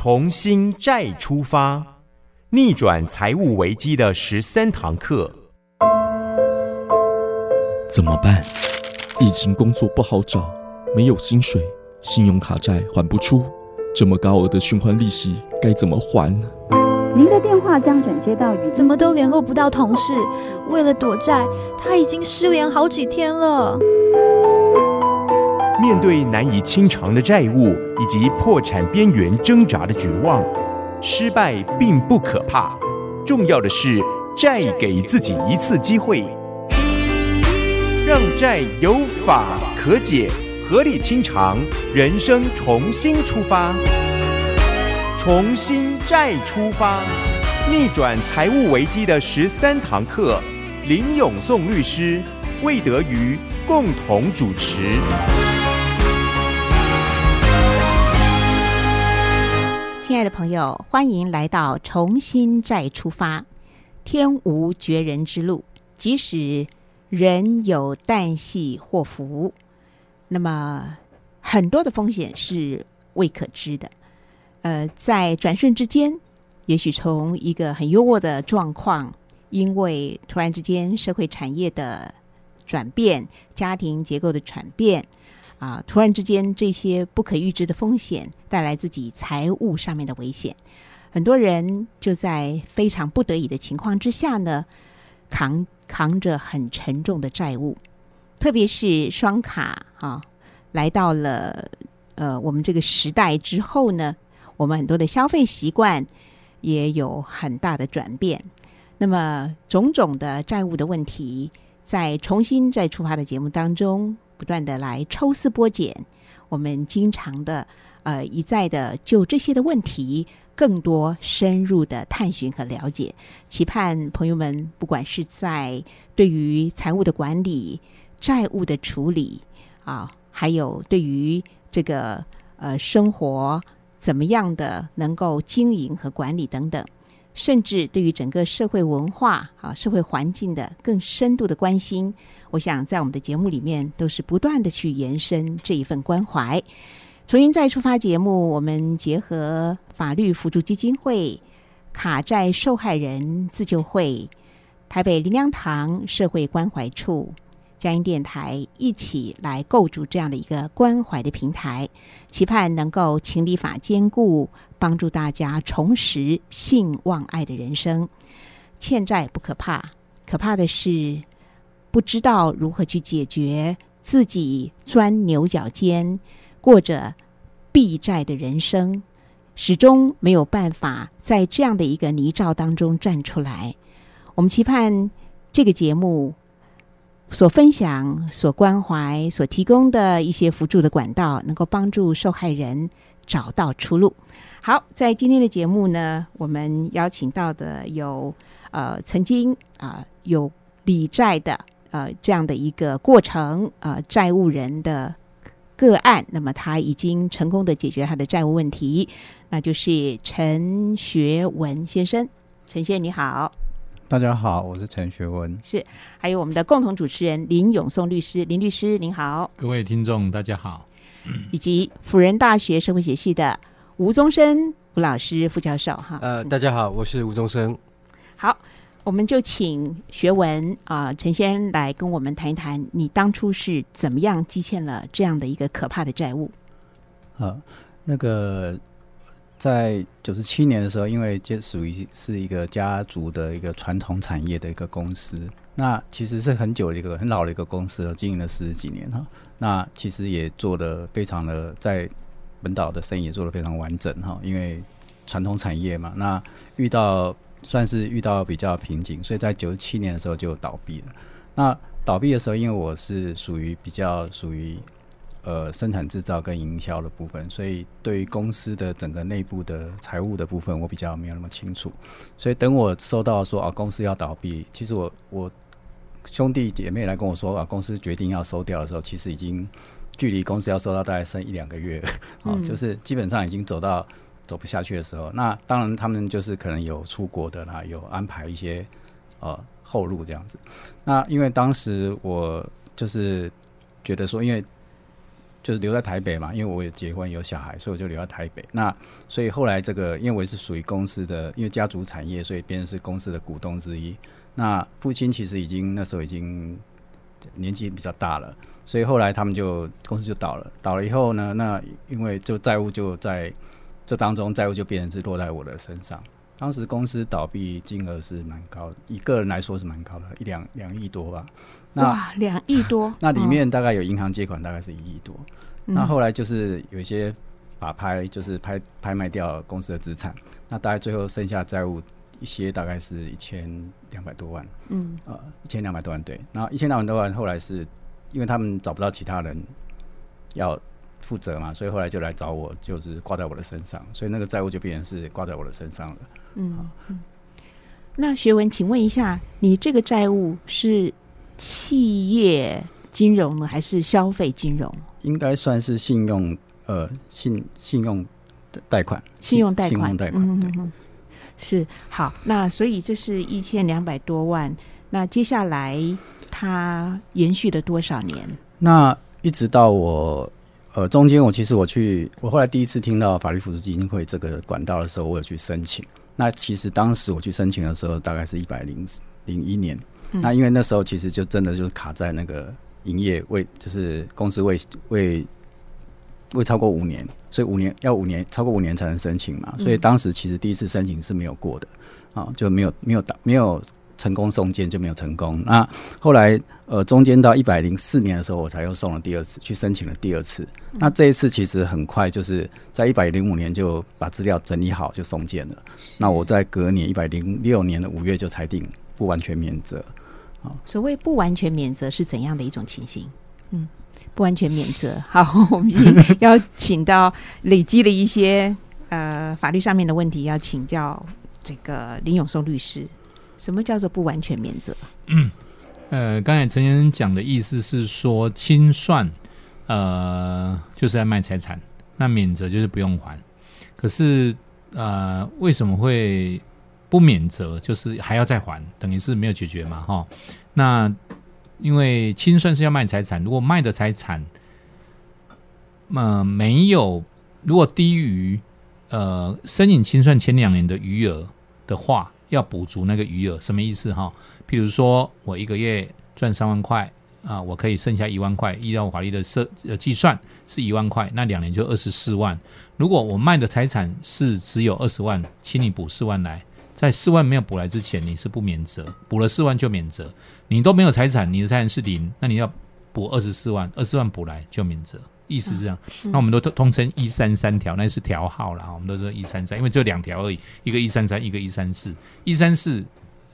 重新再出发，逆转财务危机的十三堂课。怎么办？疫情工作不好找，没有薪水，信用卡债还不出，这么高额的循环利息该怎么还？您的电话将转接到语怎么都联络不到同事？为了躲债，他已经失联好几天了。面对难以清偿的债务以及破产边缘挣扎的绝望，失败并不可怕，重要的是再给自己一次机会，让债有法可解，合理清偿，人生重新出发，重新再出发，逆转财务危机的十三堂课，林永颂律师、魏德瑜共同主持。亲爱的朋友，欢迎来到重新再出发。天无绝人之路，即使人有旦夕祸福，那么很多的风险是未可知的。呃，在转瞬之间，也许从一个很优渥的状况，因为突然之间社会产业的转变、家庭结构的转变。啊！突然之间，这些不可预知的风险带来自己财务上面的危险，很多人就在非常不得已的情况之下呢，扛扛着很沉重的债务，特别是双卡啊，来到了呃我们这个时代之后呢，我们很多的消费习惯也有很大的转变，那么种种的债务的问题，在重新再出发的节目当中。不断的来抽丝剥茧，我们经常的呃一再的就这些的问题更多深入的探寻和了解，期盼朋友们不管是在对于财务的管理、债务的处理啊，还有对于这个呃生活怎么样的能够经营和管理等等。甚至对于整个社会文化啊、社会环境的更深度的关心，我想在我们的节目里面都是不断的去延伸这一份关怀。重新再出发节目，我们结合法律辅助基金会、卡债受害人自救会、台北林良堂社会关怀处。嘉音电台一起来构筑这样的一个关怀的平台，期盼能够情理法兼顾，帮助大家重拾性望爱的人生。欠债不可怕，可怕的是不知道如何去解决自己钻牛角尖，过着避债的人生，始终没有办法在这样的一个泥沼当中站出来。我们期盼这个节目。所分享、所关怀、所提供的一些辅助的管道，能够帮助受害人找到出路。好，在今天的节目呢，我们邀请到的有呃曾经啊有理债的呃这样的一个过程啊债务人的个案，那么他已经成功的解决他的债务问题，那就是陈学文先生。陈先生你好。大家好，我是陈学文，是还有我们的共同主持人林永松律师，林律师您好，各位听众大家好，以及辅仁大学社会学系的吴宗生吴老师副教授哈，呃，大家好，我是吴宗生，好，我们就请学文啊陈先生来跟我们谈一谈，你当初是怎么样积欠了这样的一个可怕的债务？啊，那个。在九十七年的时候，因为这属于是一个家族的一个传统产业的一个公司，那其实是很久的一个很老的一个公司了，经营了四十几年哈。那其实也做的非常的在本岛的生意也做的非常完整哈，因为传统产业嘛，那遇到算是遇到比较瓶颈，所以在九七年的时候就倒闭了。那倒闭的时候，因为我是属于比较属于。呃，生产制造跟营销的部分，所以对于公司的整个内部的财务的部分，我比较没有那么清楚。所以等我收到说啊，公司要倒闭，其实我我兄弟姐妹来跟我说啊，公司决定要收掉的时候，其实已经距离公司要收到大概剩一两个月，啊，就是基本上已经走到走不下去的时候。那当然，他们就是可能有出国的啦，有安排一些呃后路这样子。那因为当时我就是觉得说，因为就是留在台北嘛，因为我也结婚有小孩，所以我就留在台北。那所以后来这个，因为我是属于公司的，因为家族产业，所以变成是公司的股东之一。那父亲其实已经那时候已经年纪比较大了，所以后来他们就公司就倒了。倒了以后呢，那因为就债务就在这当中，债务就变成是落在我的身上。当时公司倒闭金额是蛮高的，以个人来说是蛮高的，一两两亿多吧。那哇，两亿多，那里哦面大概有银行借款，大概是一亿多。嗯那后来就是有一些法拍，就是拍拍卖掉公司的资产，那大概最后剩下债务一些，大概是一千两百多万，嗯呃，一千两百多万对。然后一千两百多万后来是因为他们找不到其他人要负责嘛，所以后来就来找我，就是挂在我的身上，所以那个债务就变成是挂在我的身上了。嗯嗯。那学文，请问一下，你这个债务是企业金融呢，还是消费金融？应该算是信用呃信信用贷款，信用贷款，信用贷款，嗯嗯，是好。那所以这是一千两百多万。那接下来它延续了多少年？那一直到我呃中间，我其实我去，我后来第一次听到法律辅助基金会这个管道的时候，我有去申请。那其实当时我去申请的时候，大概是一百零零一年。嗯那因为那时候其实就真的就是卡在那个营业未，就是公司未未未超过五年，所以五年要五年超过五年才能申请嘛。所以当时其实第一次申请是没有过的，啊，就没有没有打没有成功送件就没有成功。那后来呃中间到一百零四年的时候，我才又送了第二次去申请了第二次。那这一次其实很快，就是在一百零五年就把资料整理好就送件了。那我在隔年一百零六年的五月就裁定不完全免责。所谓不完全免责是怎样的一种情形？嗯，不完全免责。好，我们要请到累积了一些呃法律上面的问题，要请教这个林永松律师。什么叫做不完全免责？嗯呃，刚才陈先生讲的意思是说，清算呃就是在卖财产，那免责就是不用还。可是呃，为什么会不免责？就是还要再还，等于是没有解决嘛，哈。那因为清算是要卖财产，如果卖的财产，呃，没有如果低于呃申请清算前两年的余额的话，要补足那个余额，什么意思哈？譬如说我一个月赚三万块啊，我可以剩下一万块，依照法律的设呃计算是一万块，那两年就二十四万。如果我卖的财产是只有二十万，请你补四万来，在四万没有补来之前，你是不免责；补了四万就免责。你都没有财产，你的财产是零，那你要补二十四万，二十万补来就免责。意思是这样，那我们都通通称一三三条，那是条号啦，我们都说一三三，因为只有两条而已，一个一三三，一个一三四，一三四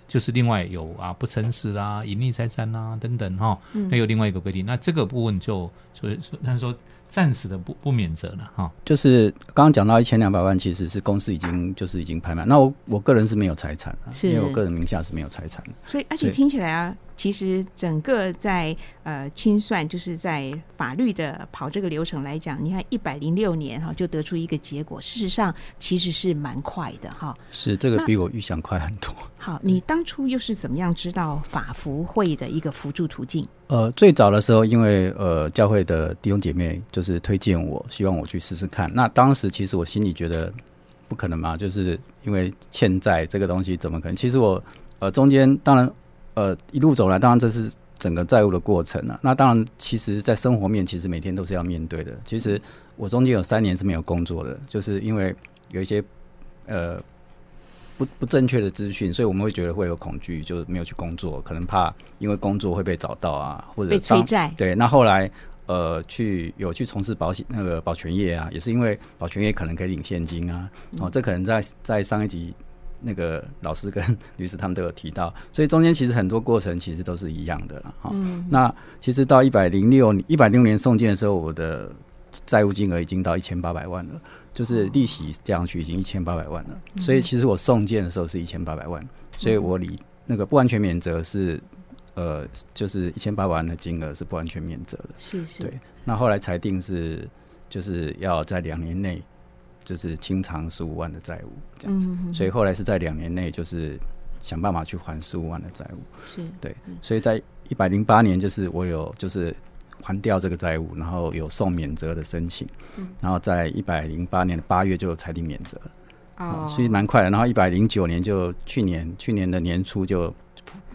就是另外有啊不诚实啦、隐匿财产啦等等哈，那有另外一个规定，那这个部分就所以说他说暂时的不不免责了哈。就是刚刚讲到一千两百万，其实是公司已经就是已经拍卖。那我我个人是没有财产的，是因为我个人名下是没有财产的。所以，而且对听起来啊，其实整个在呃清算，就是在法律的跑这个流程来讲，你看一百零六年哈、就得出一个结果，事实上其实是蛮快的哈、是这个比我预想快很多。好，你当初又是怎么样知道法服会的一个辅助途径？呃，最早的时候，因为呃教会的弟兄姐妹就是推荐我，希望我去试试看。那当时其实我心里觉得不可能嘛，就是因为欠债这个东西怎么可能？其实我呃中间当然呃一路走来，当然这是整个债务的过程啊。那当然，其实在生活面，其实每天都是要面对的。其实我中间有三年是没有工作的，就是因为有一些呃不不正确的资讯，所以我们会觉得会有恐惧，就是没有去工作，可能怕因为工作会被找到啊，或者被催债？对，那后来呃去有去从事保险那个保全业啊，也是因为保全业可能可以领现金啊，哦，这可能在在上一集那个老师跟律师他们都有提到，所以中间其实很多过程其实都是一样的了哈。嗯，那其实到一百零六一百六年送件的时候，我的债务金额已经到一千八百万了，就是利息加上去已经一千八百万了。所以其实我送件的时候是一千八百万，所以我理那个不完全免责是呃，就是一千八百万的金额是不完全免责的。是是，对，那后来裁定是就是要在两年内就是清偿十五万的债务这样子，嗯，所以后来是在两年内就是想办法去还十五万的债务。是对，所以在一百零八年，就是我有就是还掉这个债务，然后有送免责的申请，嗯然后在一百零八年的八月就裁定免责，哦，所以蛮快的。然后一百零九年就去年去年的年初就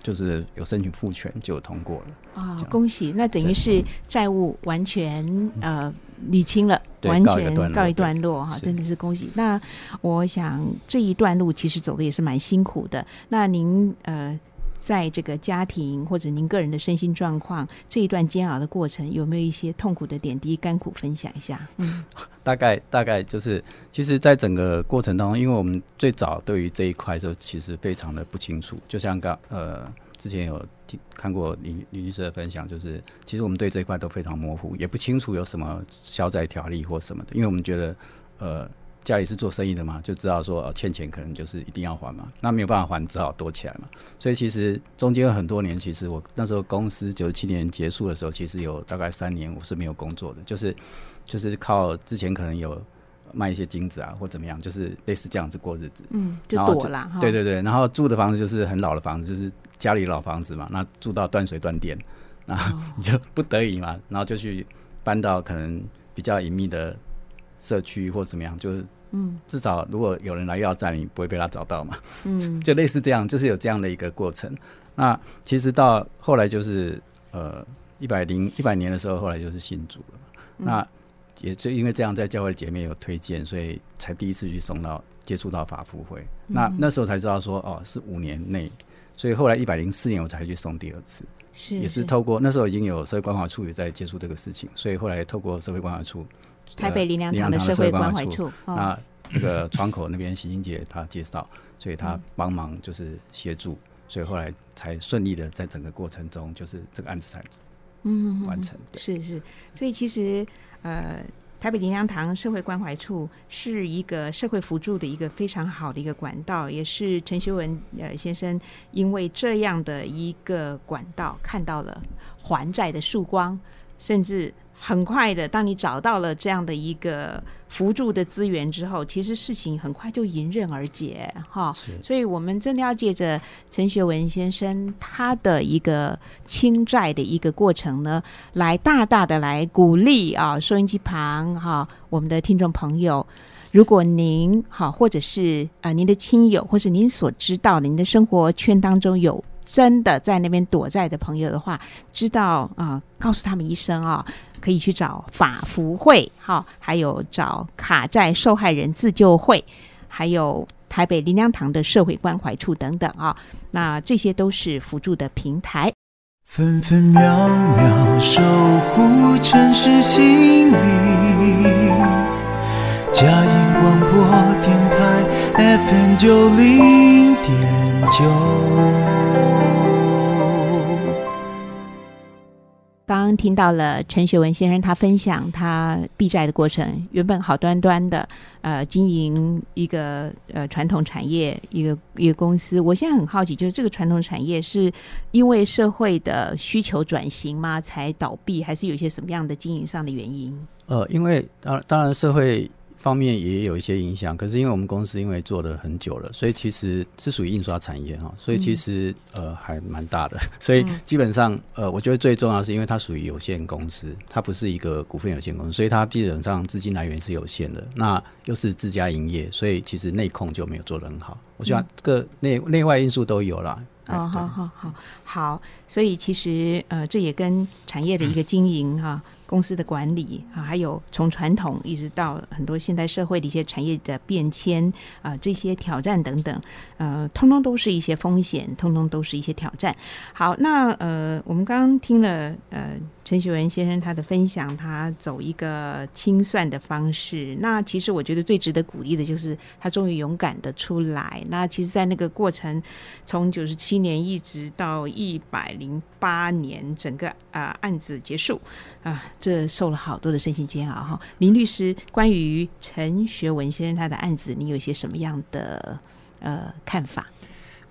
就是有申请复权就通过了。啊、恭喜！那等于是债务完全呃理清了，完全告一段落哈，真的是恭喜。那我想这一段路其实走的也是蛮辛苦的。那您呃，在这个家庭或者您个人的身心状况这一段煎熬的过程，有没有一些痛苦的点滴甘苦分享一下？嗯 大概大概就是，其实，在整个过程当中，因为我们最早对于这一块就其实非常的不清楚，就像刚呃之前有听看过李李律师的分享，就是其实我们对这一块都非常模糊，也不清楚有什么消债条例或什么的，因为我们觉得呃家里是做生意的嘛，就知道说、呃、欠钱可能就是一定要还嘛，那没有办法还，只好躲起来嘛。所以其实中间有很多年，其实我那时候公司九七年结束的时候，其实有大概三年我是没有工作的，就是就是靠之前可能有卖一些金子啊或怎么样，就是类似这样子过日子。嗯，就躲啦。对对对，然后住的房子就是很老的房子，就是家里老房子嘛，那住到断水断电，然后哦 你就不得已嘛，然后就去搬到可能比较隐秘的社区或怎么样，就是嗯至少如果有人来要债，你不会被他找到嘛。嗯，就类似这样，就是有这样的一个过程。那其实到后来就是呃一百零一百年的时候，后来就是信主了嘛。嗯那也就因为这样，在教会姐妹有推荐，所以才第一次去送到接触到法福会。那嗯那时候才知道说哦是五年内，所以后来一百零四年我才去送第二次，是也是透过那时候已经有社会关怀处也在接触这个事情，所以后来透过社会关怀处，台北林良堂的呃社会关怀处那那个窗口那边邢金姐她介绍，所以她嗯帮忙就是协助，所以后来才顺利的在整个过程中，就是这个案子才嗯完成。对。是是，所以其实呃，台北林良堂社会关怀处是一个社会扶助的一个非常好的一个管道，也是陈学文呃先生因为这样的一个管道看到了还债的曙光，甚至很快的，当你找到了这样的一个辅助的资源之后，其实事情很快就迎刃而解哈。所以我们真的要借着陈学文先生他的一个清债的一个过程呢，来大大的来鼓励啊，收音机旁哈、我们的听众朋友。如果您好，或者是啊、呃您的亲友，或是您所知道的，您的生活圈当中有真的在那边躲债的朋友的话，知道啊、告诉他们一声啊，可以去找法福会，好、还有找卡债受害人自救会，还有台北林良堂的社会关怀处等等啊，那这些都是辅助的平台。分分秒秒守护城市心灵。佳音广播电台 FM 九零点九。刚刚听到了陈学文先生他分享他避债的过程，原本好端端的呃经营一个呃传统产业一个一个公司，我现在很好奇，就是这个传统产业是因为社会的需求转型吗才倒闭，还是有些什么样的经营上的原因？呃，因为当当然社会方面也有一些影响，可是因为我们公司因为做了很久了，所以其实是属于印刷产业哈，所以其实、呃还蛮大的，所以嗯。基本上呃我觉得最重要是因为它属于有限公司，它不是一个股份有限公司，所以它基本上资金来源是有限的，那又是自家营业，所以其实内控就没有做得很好，我觉得这个内内外因素都有啦。哎哦，好好好好，所以其实呃，这也跟产业的一个经营哈、公司的管理啊，还有从传统一直到很多现代社会的一些产业的变迁啊、这些挑战等等，呃，通通都是一些风险，通通都是一些挑战。好，那呃，我们刚刚听了呃陈学文先生他的分享，他走一个清算的方式。那其实我觉得最值得鼓励的就是他终于勇敢的出来。那其实，在那个过程，从九十七年一直到一百零八年，整个啊、案子结束啊、这受了好多的身心煎熬哈。林律师，关于陈学文先生他的案子，你有些什么样的呃看法？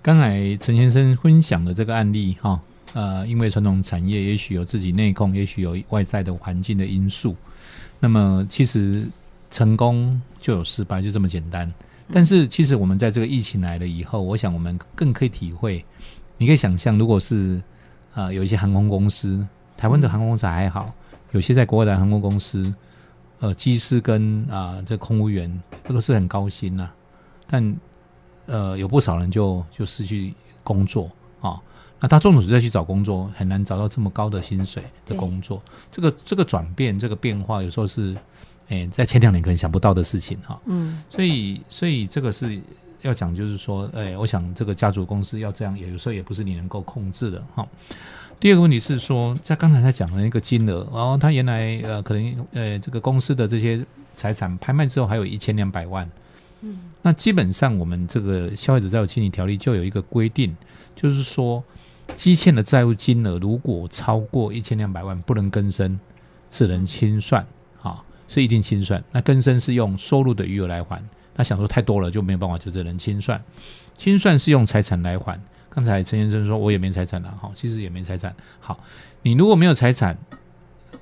刚才陈先生分享的这个案例哈，呃，因为传统产业也许有自己内控，也许有外在的环境的因素，那么其实成功就有失败，就这么简单。但是其实我们在这个疫情来了以后，我想我们更可以体会，你可以想象，如果是呃有一些航空公司，台湾的航空公司还好，有些在国外的航空公司，呃，机师跟啊这空务员都是很高薪呐、但呃有不少人就就失去工作啊。那他中途再去找工作，很难找到这么高的薪水的工作。这个这个转变，这个变化，有时候是，诶、在前两年可能想不到的事情哈。嗯所以，所以这个是要讲，就是说，哎，我想这个家族公司要这样，也有时候也不是你能够控制的哈。第二个问题是说，在刚才他讲的那个金额，然后他原来呃，可能呃，这个公司的这些财产拍卖之后，还有一千两百万。嗯，那基本上我们这个消费者债务清理条例就有一个规定，就是说，积欠的债务金额如果超过一千两百万，不能更生，只能清算啊，是一定清算。那更生是用收入的余额来还，那想说太多了就没有办法，就只能清算。清算是用财产来还。刚才陈先生说我也没财产了，哈，其实也没财产。好，你如果没有财产，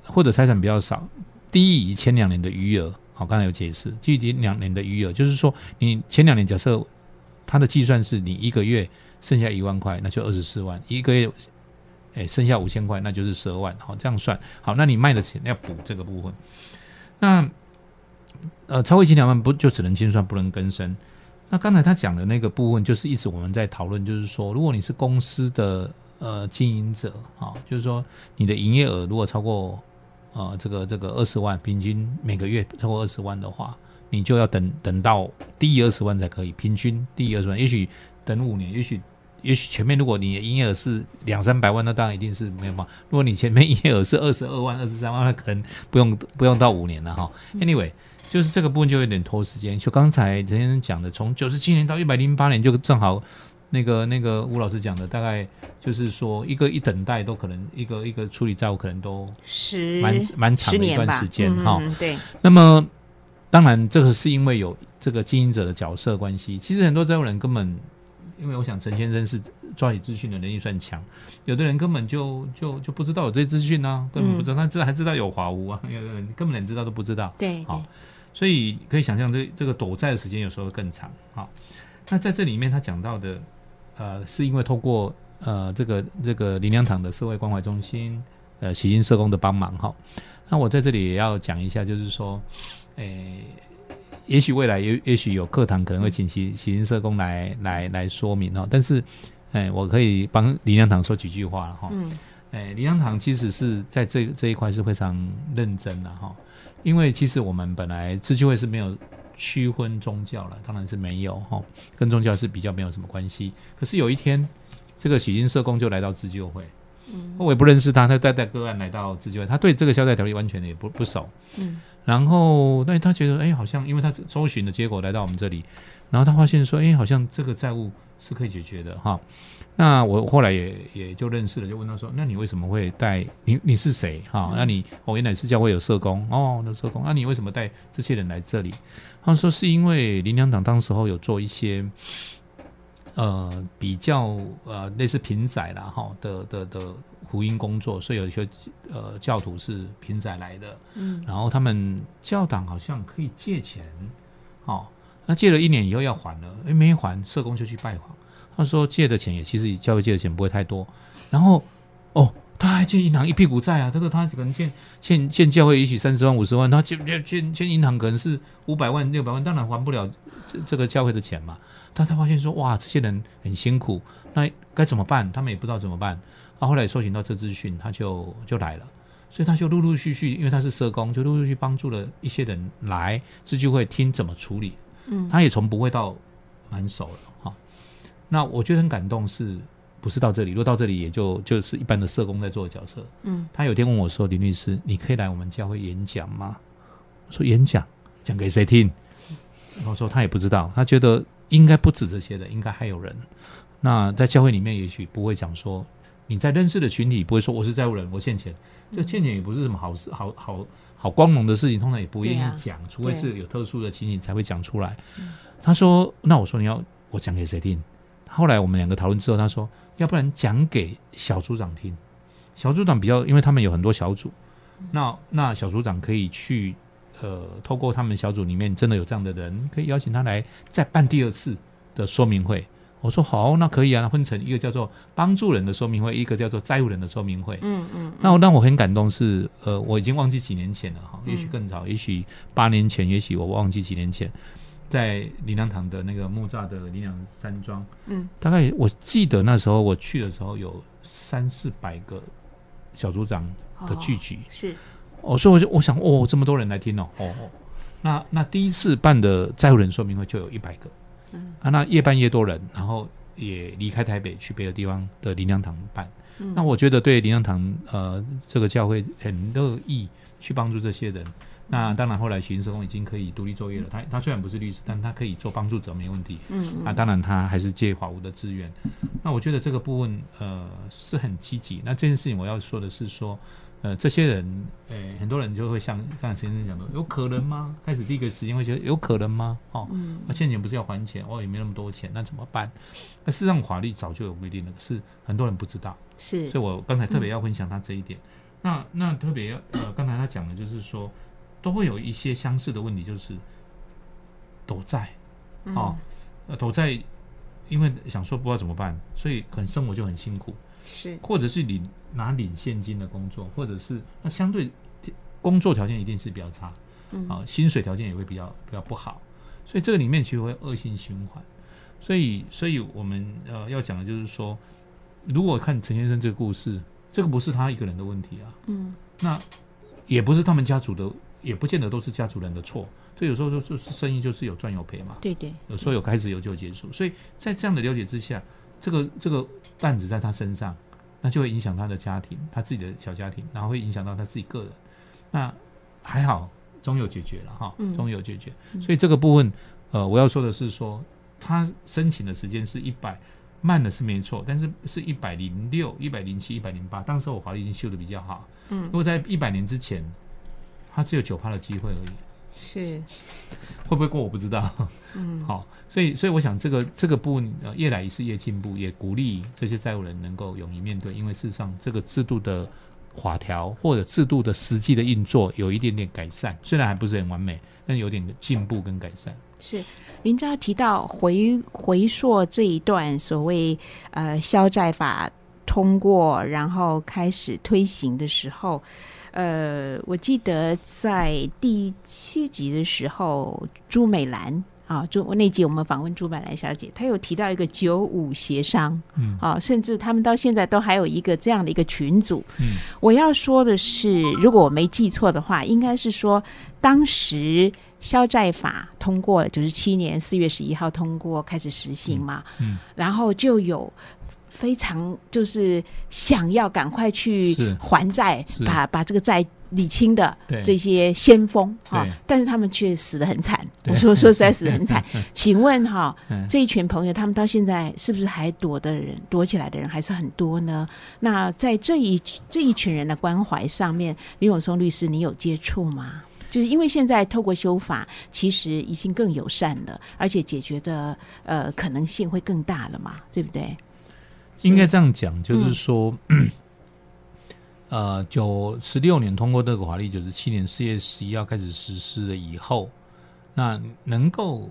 或者财产比较少，低于前两年的余额，好，刚才有解释，低于两年的余额，就是说你前两年假设它的计算是你一个月剩下一万块，那就二十四万，一个月哎剩下五千块，那就是十二万，好，这样算。好，那你卖的钱要补这个部分，那呃超过一千两万不就只能清算不能更生？那刚才他讲的那个部分，就是一直我们在讨论，就是说，如果你是公司的呃经营者啊，就是说你的营业额如果超过呃这个这个二十万，平均每个月超过二十万的话，你就要等等到低于二十万才可以，平均低于二十万，也许等五年，也许也许前面如果你的营业额是两三百万，那当然一定是没有办法。如果你前面营业额是二十二万、二十三万，那可能不用不用到五年了哈。Anyway。就是这个部分就有点拖时间。就刚才陈先生讲的，从九十七年到一百零八年，就正好那个那个吴老师讲的，大概就是说一个一等待都可能一个一个处理债务可能都十蛮蛮长的一段时间嗯哈。嗯对，那么当然这个是因为有这个经营者的角色关系，其实很多债务人根本。因为我想陈先生是抓取资讯的能力算强，有的人根本就就就不知道有这些资讯呢，根本不知道，他知道还知道有华屋啊，有的人根本连知道都不知道。对好，所以可以想象这这个躲债的时间有时候更长。好，那在这里面他讲到的，呃，是因为透过呃这个这个林良堂的社会关怀中心，呃喜金社工的帮忙哈。那我在这里也要讲一下，就是说，诶、也许未来也也许有课堂可能会请喜喜金社工来来来说明哦，但是，哎，我可以帮林良堂说几句话了哈。嗯。哎，林良堂其实是在这这一块是非常认真的哈，因为其实我们本来自救会是没有区分宗教了，当然是没有哈，跟宗教是比较没有什么关系。可是有一天，这个喜金社工就来到自救会，嗯。我也不认识他，他带带个案来到自救会，他对这个消债条例完全也不不熟，嗯然后，但他觉得，哎，好像因为他搜寻的结果来到我们这里，然后他发现说，哎，好像这个债务是可以解决的哈。那我后来也也就认识了，就问他说，那你为什么会带你你是谁哈？那你哦原来是教会有社工哦，那社工，那你为什么带这些人来这里？他说是因为林良党当时候有做一些。呃，比较呃类似平仔啦哈的的的福音工作，所以有一些呃教徒是平仔来的，嗯然后他们教党好像可以借钱，哦，那借了一年以后要还了，诶，没还，社工就去拜访，他说借的钱也其实教会借的钱不会太多，然后哦，他还欠银行一屁股债啊，这个他可能欠欠欠教会也许三十万五十万，他欠欠欠欠银行可能是五百万六百万，当然还不了这这个教会的钱嘛。但他发现说，哇，这些人很辛苦，那该怎么办？他们也不知道怎么办。啊，后来搜寻到这资讯，他就就来了。所以他就陆陆续续，因为他是社工，就陆陆续续帮助了一些人来自救会听怎么处理。嗯他也从不会到蛮熟了哈。那我觉得很感动是，不是到这里？如果到这里，也就就是一般的社工在做的角色。嗯他有天问我说：“林律师，你可以来我们教会演讲吗？”我说：“演讲，讲给谁听？”我说他也不知道，他觉得应该不止这些的，应该还有人。那在教会里面，也许不会讲说你在认识的群体不会说我是债务人，我欠钱。这欠钱也不是什么好事，好好好光荣的事情，通常也不愿意讲，除非是有特殊的情形才会讲出来。他说：“那我说你要我讲给谁听？”后来我们两个讨论之后，他说：“要不然讲给小组长听。小组长比较，因为他们有很多小组，那那小组长可以去呃，透过他们小组里面真的有这样的人，可以邀请他来再办第二次的说明会。我说好，那可以啊，那分成一个叫做帮助人的说明会，一个叫做债务人的说明会。嗯嗯，那我让我很感动是，呃，我已经忘记几年前了哈，嗯。也许更早，也许八年前，也许我忘记几年前，在林良堂的那个木栅的林良山庄，嗯，大概我记得那时候我去的时候有三四百个小组长的聚集，是。哦，所以我就我想，哦，这么多人来听哦，哦哦，那那第一次办的债务人说明会就有一百个，嗯啊，那越办越多人，然后也离开台北去别的地方的林良堂办。嗯那我觉得对林良堂呃这个教会很乐意去帮助这些人。那当然，后来行社工已经可以独立作业了。他他虽然不是律师，但他可以做帮助者，没问题。嗯啊，当然他还是借法务的资源。那我觉得这个部分呃是很积极。那这件事情我要说的是说，呃，这些人，呃，很多人就会像刚才陈先生讲的，有可能吗？开始第一个时间会觉得有可能吗？哦，嗯那欠钱不是要还钱，哦，也没那么多钱，那怎么办？那事实上法律早就有规定了，可是很多人不知道。是所以我刚才特别要分享他这一点。那那特别要呃，刚才他讲的就是说，都会有一些相似的问题，就是躲债嗯哦，呃，躲债，因为想说不知道怎么办，所以可能生活就很辛苦，是或者是领拿领现金的工作，或者是那相对工作条件一定是比较差，嗯啊，薪水条件也会比较比较不好，所以这个里面其实会恶性循环。所以，所以我们呃要讲的就是说，如果看陈先生这个故事，这个不是他一个人的问题啊，嗯那也不是他们家族的，也不见得都是家族人的错。这有时候就就是生意就是有赚有赔嘛，对对有时候有开始有就结束。所以在这样的了解之下，这个这个担子在他身上，那就会影响他的家庭，他自己的小家庭，然后会影响到他自己个人。那还好，终有解决了哈嗯，终有解决。嗯所以这个部分，呃，我要说的是说，他申请的时间是一百，慢的是没错，但是是一百零六、一百零七、一百零八。当时我法律已经修的比较好，嗯如果在一百年之前，他只有九趴的机会而已，是会不会过我不知道。嗯好，所以所以我想这个这个部分呃越来是越进步，也鼓励这些债务人能够勇于面对，因为事实上这个制度的法条或者制度的实际的运作有一点点改善，虽然还不是很完美，但有点进步跟改善。是，林昭提到回回溯这一段所谓呃消债法通过，然后开始推行的时候，呃，我记得在第七集的时候，朱美兰。啊，朱那集我们访问朱美兰小姐，她有提到一个九五协商，嗯啊，甚至他们到现在都还有一个这样的一个群组。嗯我要说的是，如果我没记错的话，应该是说当时消债法通过了，九十七年四月十一号通过开始实行嘛，嗯然后就有。非常就是想要赶快去还债，把把这个债理清的对这些先锋哈对，但是他们却死的很惨。我说说实在死的很惨。请问哈，嗯这一群朋友，他们到现在是不是还躲的人，躲起来的人还是很多呢？那在这一这一群人的关怀上面，李永松律师，你有接触吗？就是因为现在透过修法，其实已经更友善了，而且解决的呃可能性会更大了嘛，对不对？应该这样讲，就是说，呃，九十六年通过这个法律，九十七年四月十一号开始实施了以后，那能够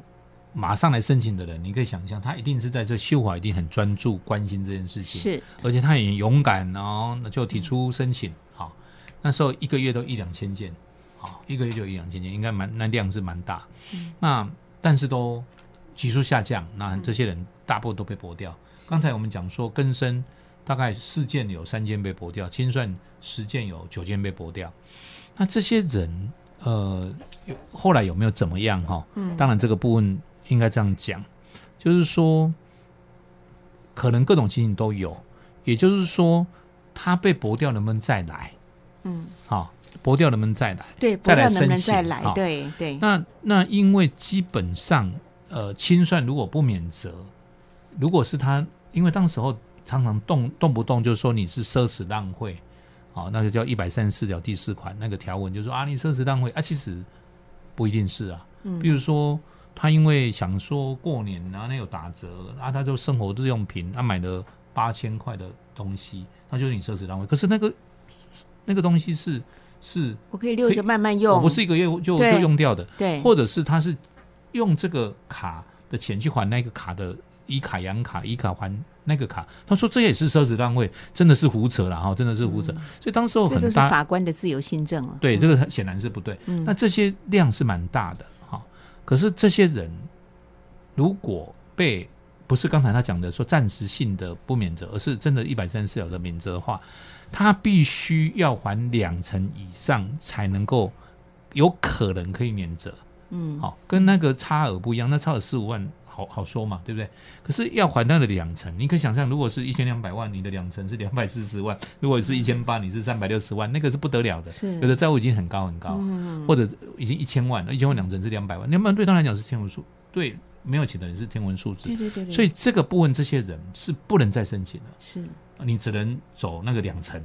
马上来申请的人，你可以想象，他一定是在这修法一定很专注关心这件事情，是，而且他也勇敢哦，那就提出申请，好，那时候一个月都一两千件，好，一个月就一两千件，应该蛮那量是蛮大，那但是都急速下降，那这些人大部分都被驳掉。刚才我们讲说，根生大概四件有三件被驳掉，清算十件有九件被驳掉。那这些人，呃，有后来有没有怎么样？哈，嗯当然这个部分应该这样讲，就是说，可能各种情形都有，也就是说，他被驳掉能不能再来？嗯，好，驳掉能不能再来？对，再来知道能不能申请再来？好对对，那那因为基本上，呃，清算如果不免责，如果是他，因为当时候常常动动不动就说你是奢侈浪费，好、那个叫一百三十四条第四款那个条文就说啊，你奢侈浪费啊，其实不一定是啊，嗯。比如说他因为想说过年然后那有打折啊，他就生活日用品，他买了八千块的东西，那就是你奢侈浪费，可是那个那个东西是是我可以留着慢慢用，我不是一个月就就用掉的，对，或者是他是用这个卡的钱去还那个卡的以卡养卡，以卡还那个卡。他说这也是奢侈浪费，真的是胡扯了哈，真的是胡扯。所以当时候很大，法官的自由新政了。对，这个显然是不对。嗯那这些量是蛮大的哈，可是这些人如果被不是刚才他讲的说暂时性的不免责，而是真的一百三十四条的免责的话，他必须要还两成以上才能够有可能可以免责。嗯，好，跟那个差额不一样，那差额四五万好好说嘛，对不对？可是要还他的两成，你可以想象，如果是一千两百万，你的两成是两百四十万；如果是一千八，你是三百六十万，那个是不得了的。是有的债务已经很高很高，嗯或者已经一千万了，一千万两成是两百万，两百万对他来讲是天文数，对没有钱的人是天文数字对。对对对，所以这个部分，这些人是不能再申请了。是你只能走那个两成。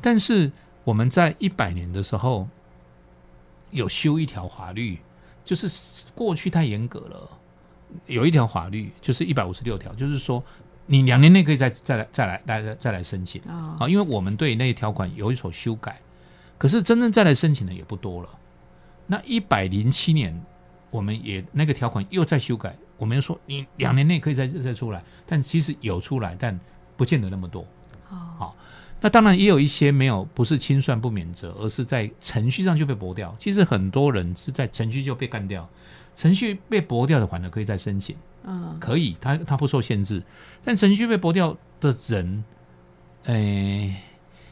但是我们在一百年的时候有修一条法律，就是过去太严格了，有一条法律就是一百五十六条，就是说你两年内可以再再来再来再来再来申请啊啊，因为我们对那条款有一所修改，可是真正再来申请的也不多了。那一百零七年，我们也那个条款又再修改，我们又说你两年内可以再再出来，但其实有出来，但不见得那么多。哦好，那当然也有一些没有，不是清算不免责，而是在程序上就被驳掉。其实很多人是在程序就被干掉，程序被驳掉的反而可以再申请，嗯可以，他他不受限制。但程序被驳掉的人，诶、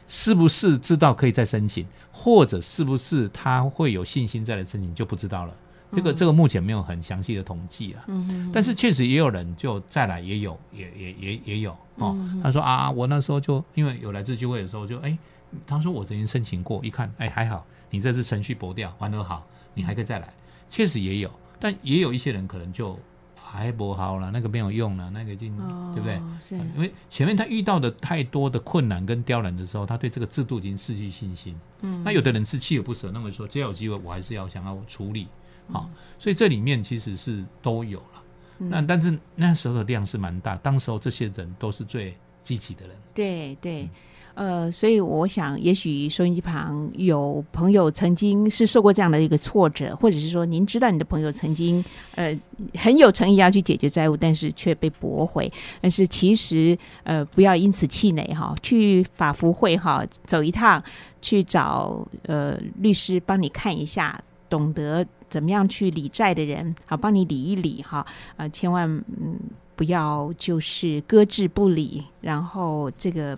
是不是知道可以再申请，或者是不是他会有信心再来申请，就不知道了。这个这个目前没有很详细的统计啊。嗯但是确实也有人就再来，也有，也也也也有哦。嗯他说啊，我那时候就因为有来自聚会的时候就，哎，他说我曾经申请过，一看，哎，还好，你这次程序驳掉，还得好，你还可以再来。确实也有，但也有一些人可能就还不好了，那个没有用了，那个已经、哦对不对？是因为前面他遇到的太多的困难跟刁难的时候，他对这个制度已经失去信心。嗯那有的人是锲而不舍，认为说只要有机会，我还是要想要处理。嗯好、所以这里面其实是都有了。那但是那时候的量是蛮大，当时候这些人都是最积极的人。对对，呃，所以我想，也许收音机旁有朋友曾经是受过这样的一个挫折，或者是说您知道你的朋友曾经呃很有诚意要去解决债务，但是却被驳回。但是其实呃不要因此气馁哈，去法服会哈走一趟，去找呃律师帮你看一下，懂得。怎么样去理债的人，好帮你理一理哈，啊、千万嗯不要就是搁置不理，然后这个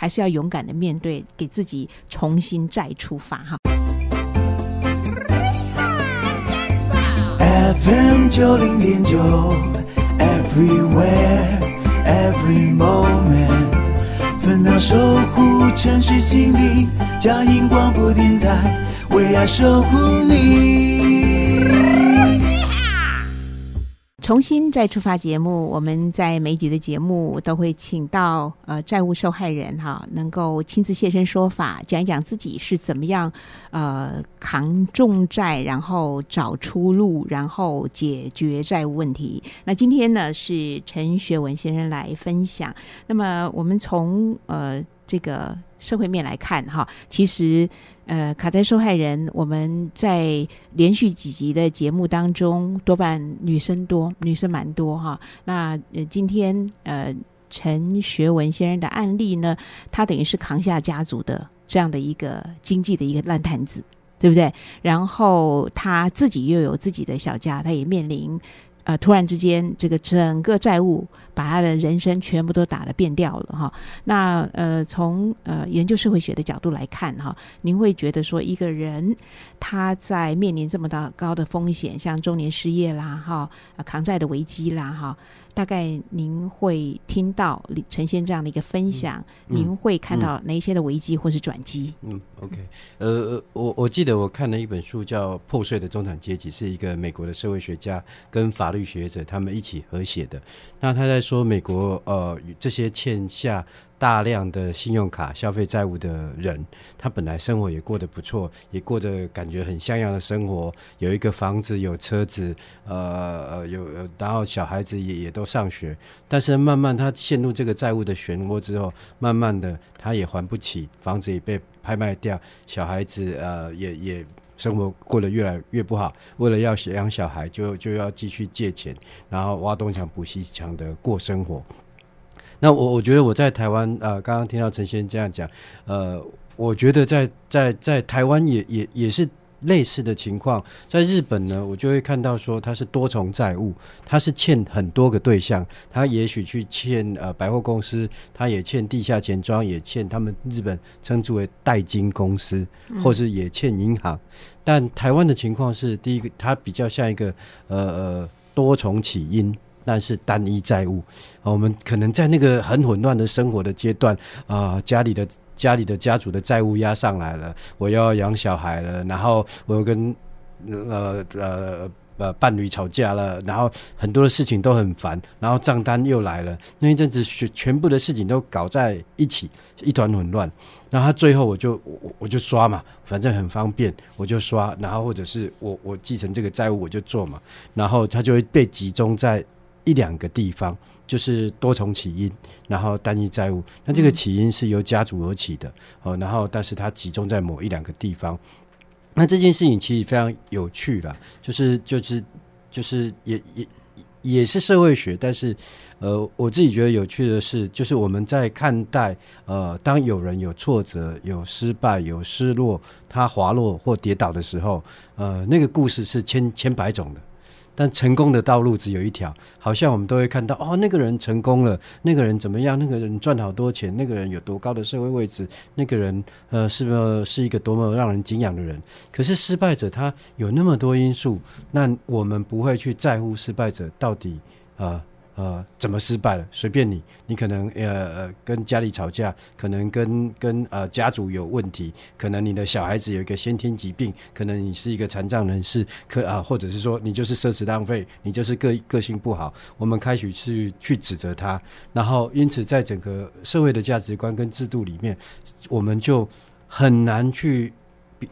还是要勇敢的面对，给自己重新再出发哈。FM 九零点九，Everywhere Every Moment，分秒守护城市心灵，佳音广播电台为爱守护你。重新再出发节目，我们在每一集的节目都会请到呃债务受害人哈，能够亲自现身说法，讲一讲自己是怎么样呃扛重债，然后找出路，然后解决债务问题。那今天呢是陈学文先生来分享。那么我们从呃这个社会面来看哈，其实呃卡债受害人，我们在连续几集的节目当中，多半女生多，女生蛮多哈。那今天呃陈学文先生的案例呢，他等于是扛下家族的这样的一个经济的一个烂摊子。对不对？然后他自己又有自己的小家，他也面临呃突然之间这个整个债务把他的人生全部都打得变掉了哈。那呃从呃研究社会学的角度来看哈，您会觉得说一个人他在面临这么大高的风险，像中年失业啦哈、呃扛债的危机啦哈，大概您会听到呈现这样的一个分享，嗯您会看到哪一些的危机或是转机？嗯，OK，呃，我我记得我看了一本书叫《破碎的中产阶级》，是一个美国的社会学家跟法律学者他们一起合写的。那他在说美国呃这些欠下大量的信用卡消费债务的人，他本来生活也过得不错，也过着感觉很像样的生活，有一个房子，有车子，呃呃有，然后小孩子也也都上学，但是慢慢他陷入这个债务的漩涡之后，慢慢的他也还不起，房子也被拍卖掉，小孩子呃也也生活过得越来越不好，为了要养小孩，就就要继续借钱，然后挖东墙补西墙的过生活。那我我觉得我在台湾呃，刚刚听到陈先生这样讲，呃，我觉得在在在台湾也也也是类似的情况。在日本呢，我就会看到说他是多重债务，他是欠很多个对象，他也许去欠呃百货公司，他也欠地下钱庄，也欠他们日本称之为代金公司，或是也欠银行。但台湾的情况是，第一个它比较像一个呃呃多重起因。但是单一债务，啊我们可能在那个很混乱的生活的阶段啊，家里的家里的家族的债务压上来了，我要养小孩了，然后我又跟呃呃呃伴侣吵架了，然后很多的事情都很烦，然后账单又来了，那一阵子全全部的事情都搞在一起，一团混乱。然后他最后我就我我就刷嘛，反正很方便，我就刷，然后或者是我我继承这个债务我就做嘛，然后他就会被集中在。一两个地方就是多重起因，然后单一债务。那这个起因是由家族而起的哦，然后但是它集中在某一两个地方。那这件事情其实非常有趣啦，就是就是就是也也也是社会学，但是呃，我自己觉得有趣的是，就是我们在看待呃，当有人有挫折、有失败、有失落，他滑落或跌倒的时候，呃，那个故事是千千百种的。但成功的道路只有一条，好像我们都会看到哦，那个人成功了，那个人怎么样？那个人赚好多钱，那个人有多高的社会位置？那个人呃，是不是是一个多么让人敬仰的人？可是失败者他有那么多因素，那我们不会去在乎失败者到底啊。呃怎么失败了？随便你，你可能呃呃跟家里吵架，可能跟跟呃家族有问题，可能你的小孩子有一个先天疾病，可能你是一个残障人士，可啊，或者是说你就是奢侈浪费，你就是个个性不好。我们开始去去指责他，然后因此在整个社会的价值观跟制度里面，我们就很难去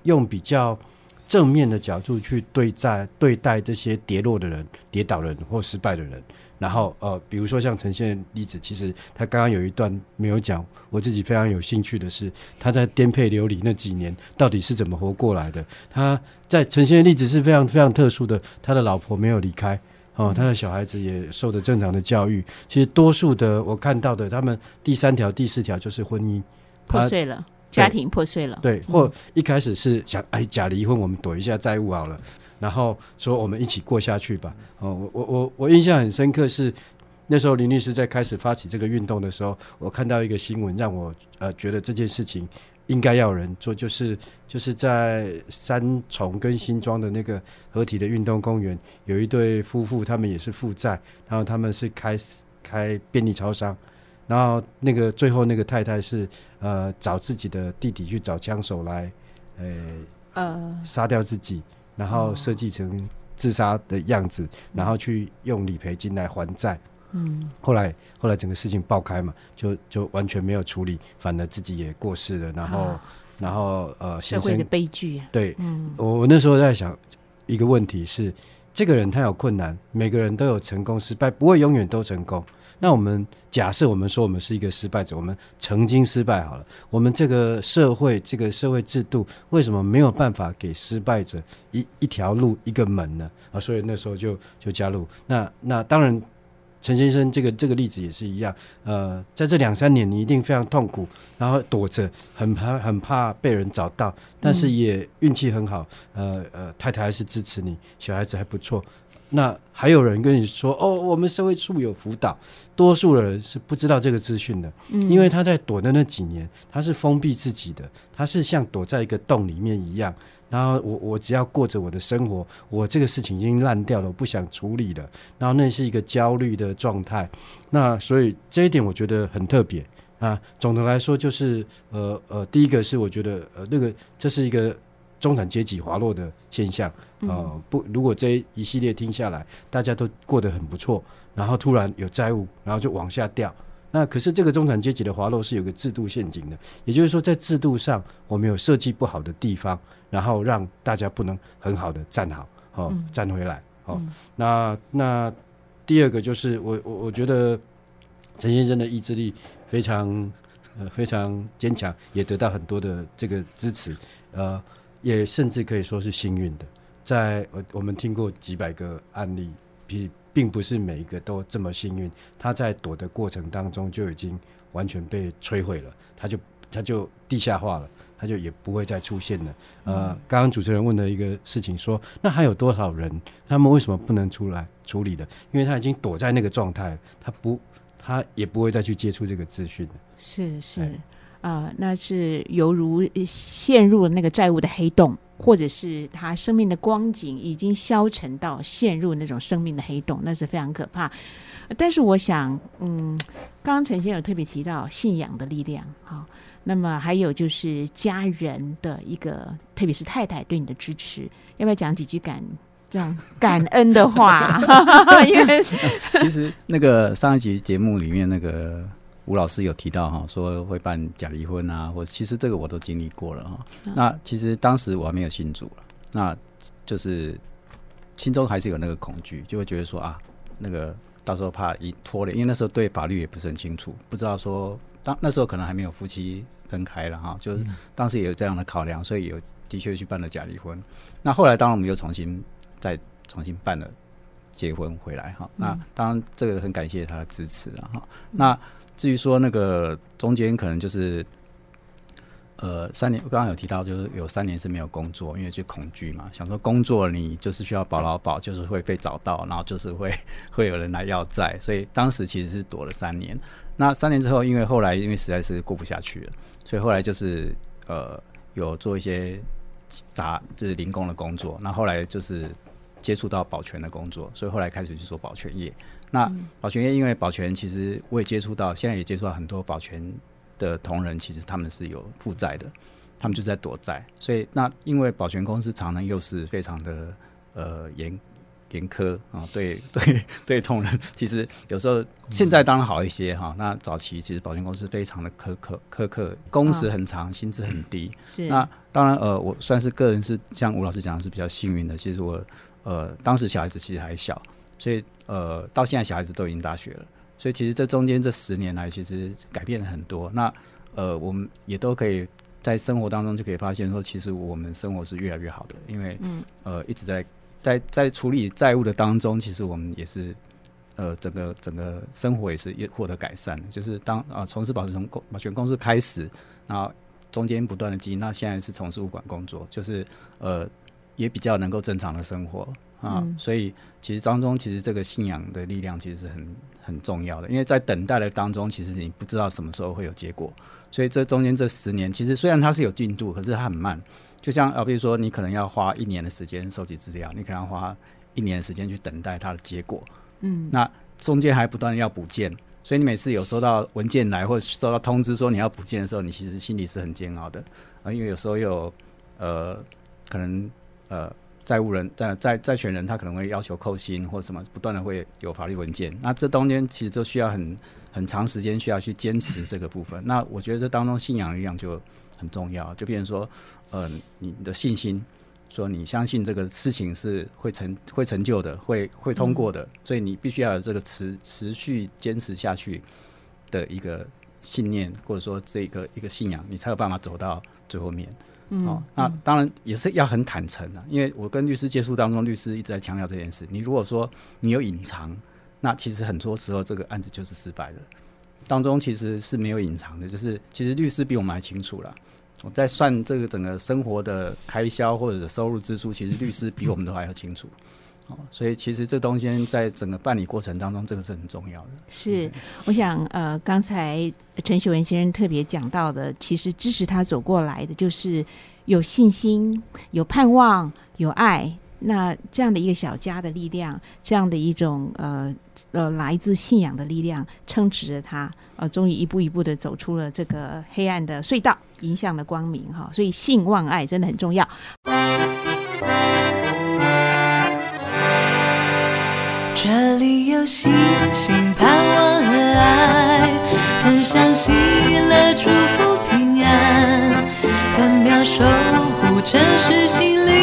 用比较正面的角度去对待对待这些跌落的人、跌倒人或失败的人。然后呃，比如说像呈现例子，其实他刚刚有一段没有讲，我自己非常有兴趣的是，他在颠沛流离那几年到底是怎么活过来的？他在呈现的例子是非常非常特殊的，他的老婆没有离开，哦，他的小孩子也受着正常的教育。其实多数的我看到的，他们第三条、第四条就是婚姻破碎了，家庭破碎了，对，或一开始是想哎假离婚，我们躲一下债务好了。然后说我们一起过下去吧。哦，我我我我印象很深刻是那时候林律师在开始发起这个运动的时候，我看到一个新闻，让我呃觉得这件事情应该要有人做，就是就是在三重跟新庄的那个合体的运动公园，有一对夫妇，他们也是负债，然后他们是开开便利超商，然后那个最后那个太太是呃找自己的弟弟去找枪手来，呃呃杀掉自己。然后设计成自杀的样子，然后去用理赔金来还债。嗯，后来后来整个事情爆开嘛，就就完全没有处理，反而自己也过世了。然后然后呃，社会的悲剧。对，嗯，我我那时候在想一个问题是，这个人他有困难，每个人都有成功失败，不会永远都成功。那我们假设我们说我们是一个失败者，我们曾经失败好了。我们这个社会这个社会制度为什么没有办法给失败者一一条路一个门呢？啊，所以那时候就就加入。那那当然，陈先生这个这个例子也是一样。呃，在这两三年你一定非常痛苦，然后躲着，很怕很怕被人找到，但是也运气很好。呃呃，太太还是支持你，小孩子还不错。那还有人跟你说哦，我们社会处有辅导，多数的人是不知道这个资讯的，嗯，因为他在躲的那几年，他是封闭自己的，他是像躲在一个洞里面一样。然后我我只要过着我的生活，我这个事情已经烂掉了，我不想处理了。然后那是一个焦虑的状态。那所以这一点我觉得很特别啊。总的来说就是呃呃，第一个是我觉得呃那个这是一个。中产阶级滑落的现象，呃，不，如果这一系列听下来，大家都过得很不错，然后突然有债务，然后就往下掉，那可是这个中产阶级的滑落是有个制度陷阱的，也就是说，在制度上我们有设计不好的地方，然后让大家不能很好的站好，哦，站回来，哦，那那第二个就是我我我觉得陈先生的意志力非常呃非常坚强，也得到很多的这个支持，呃。也甚至可以说是幸运的。在我，我们听过几百个案例，并并不是每一个都这么幸运。他在躲的过程当中就已经完全被摧毁了，他就他就地下化了，他就也不会再出现了。呃，刚刚主持人问的一个事情说，那还有多少人，他们为什么不能出来处理的？因为他已经躲在那个状态，他不，他也不会再去接触这个资讯了。是是啊、那是犹如陷入了那个债务的黑洞，或者是他生命的光景已经消沉到陷入那种生命的黑洞，那是非常可怕。但是我想，嗯，刚刚陈先生有特别提到信仰的力量，哈、那么还有就是家人的一个，特别是太太对你的支持，要不要讲几句感这样感恩的话？因为 其实那个上一集节目里面那个吴老师有提到哈，说会办假离婚啊，或其实这个我都经历过了哈。那其实当时我还没有信主了，那就是心中还是有那个恐惧，就会觉得说啊，那个到时候怕一拖累，因为那时候对法律也不是很清楚，不知道说当那时候可能还没有夫妻分开了哈，就是当时也有这样的考量，所以有的确去办了假离婚。那后来当然我们又重新再重新办了结婚回来哈。那当然这个很感谢他的支持了哈。那至于说那个中间可能就是。呃，三年，我刚刚有提到，就是有三年是没有工作，因为就恐惧嘛，想说工作你就是需要保劳保，就是会被找到，然后就是会 会有人来要债，所以当时其实是躲了三年。那三年之后，因为后来因为实在是过不下去了，所以后来就是呃有做一些杂就是零工的工作，那后来就是接触到保全的工作，所以后来开始去做保全业。那保全业因为保全其实我也接触到，现在也接触到很多保全的同仁，其实他们是有负债的，他们就在躲债，所以那因为保全公司常常又是非常的呃严严苛啊，对对对，同仁其实有时候现在当然好一些哈，那早期其实保全公司非常的苛刻苛刻，工时很长，薪资很低。是。那当然呃，我算是个人是像吴老师讲的是比较幸运的，其实我呃当时小孩子其实还小，所以呃到现在小孩子都已经大学了。所以其实这中间这十年来，其实改变了很多。那呃，我们也都可以在生活当中就可以发现说，其实我们生活是越来越好的，因为嗯呃一直在在在处理债务的当中，其实我们也是呃整个整个生活也是也获得改善的。就是当啊从事保全公保全公司开始，然后中间不断的经营，那现在是从事物管工作，就是呃也比较能够正常的生活啊。嗯所以其实当中其实这个信仰的力量其实是很很重要的，因为在等待的当中，其实你不知道什么时候会有结果，所以这中间这十年，其实虽然它是有进度，可是它很慢。就像啊，比如说你可能要花一年的时间收集资料，你可能要花一年的时间去等待它的结果，嗯那中间还不断要补件，所以你每次有收到文件来或者收到通知说你要补件的时候，你其实心里是很煎熬的啊，因为有时候有呃可能呃债务人债债债权人他可能会要求扣薪或什么，不断的会有法律文件，那这中间其实就需要很很长时间需要去坚持这个部分。那我觉得这当中信仰力量就很重要，就变成说，呃，你的信心。说你相信这个事情是会成会成就的，会会通过的，所以你必须要有这个持持续坚持下去的一个信念，或者说这个一个信仰，你才有办法走到最后面。嗯哦，那当然也是要很坦诚啊，因为我跟律师接触当中，律师一直在强调这件事。你如果说你有隐藏，那其实很多时候这个案子就是失败的。当中其实是没有隐藏的，就是其实律师比我们还清楚了。我在算这个整个生活的开销或者收入支出，其实律师比我们都还要清楚。所以其实这东西在整个办理过程当中，这个是很重要的。是，我想呃，刚才陈雪文先生特别讲到的，其实支持他走过来的，就是有信心、有盼望、有爱。那这样的一个小家的力量，这样的一种呃呃来自信仰的力量，撑持着他，呃，终于一步一步的走出了这个黑暗的隧道，迎向了光明哈。所以信望爱真的很重要。里有星星、盼望和爱，分享喜乐、祝福、平安，分秒守护城市心灵。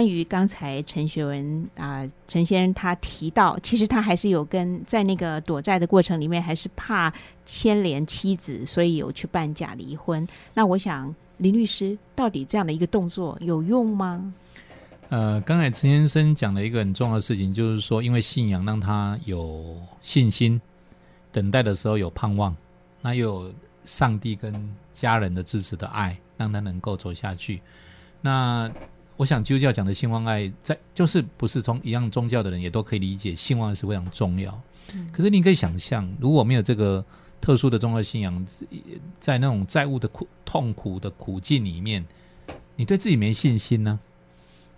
关于刚才陈学文啊、陈先生他提到，其实他还是有跟在那个躲债的过程里面，还是怕牵连妻子，所以有去办假离婚。那我想林律师，到底这样的一个动作有用吗？呃，刚才陈先生讲了一个很重要的事情，就是说，因为信仰让他有信心，等待的时候有盼望，那又有上帝跟家人的支持的爱，让他能够走下去。那我想基督教讲的兴旺爱，在就是不是从一样宗教的人也都可以理解，兴旺爱是非常重要。可是你可以想象，如果没有这个特殊的宗教信仰，在那种债务的苦痛苦的苦境里面，你对自己没信心呢、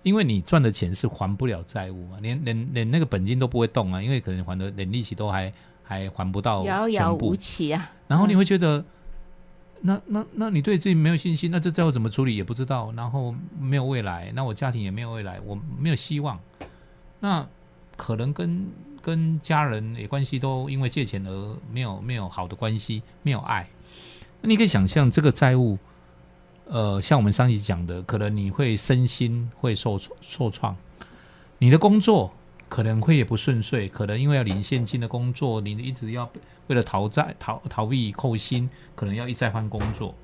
因为你赚的钱是还不了债务啊，连连连那个本金都不会动啊，因为可能还的连利息都还还还不到遥遥无期啊！然后你会觉得，那那那你对自己没有信心，那这债务怎么处理也不知道，然后没有未来，那我家庭也没有未来，我没有希望，那可能跟跟家人也关系都因为借钱而没有没有好的关系，没有爱。那你可以想象这个债务，呃，像我们上集讲的，可能你会身心会受受创，你的工作可能会也不顺遂，可能因为要领现金的工作，你一直要为了逃债逃逃避扣薪，可能要一再换工作，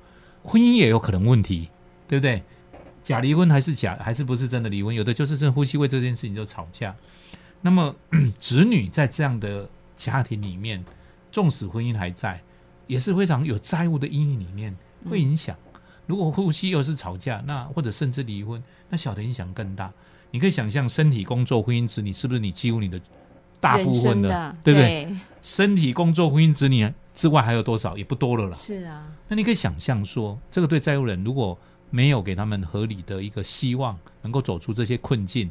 婚姻也有可能问题，对不对？假离婚还是假还是不是真的离婚？有的就是真的夫妻为这件事情就吵架。那么 子女在这样的家庭里面，纵使婚姻还在，也是非常有债务的阴影里面会影响。如果夫妻又是吵架，那或者甚至离婚，那小的影响更大。你可以想象，身体、工作、婚姻、子女，是不是你几乎你的大部分的，的对不对？身体、工作、婚姻、子女之外还有多少？也不多了啦。是啊，那你可以想象说，这个对债务人如果没有给他们合理的一个希望，能够走出这些困境，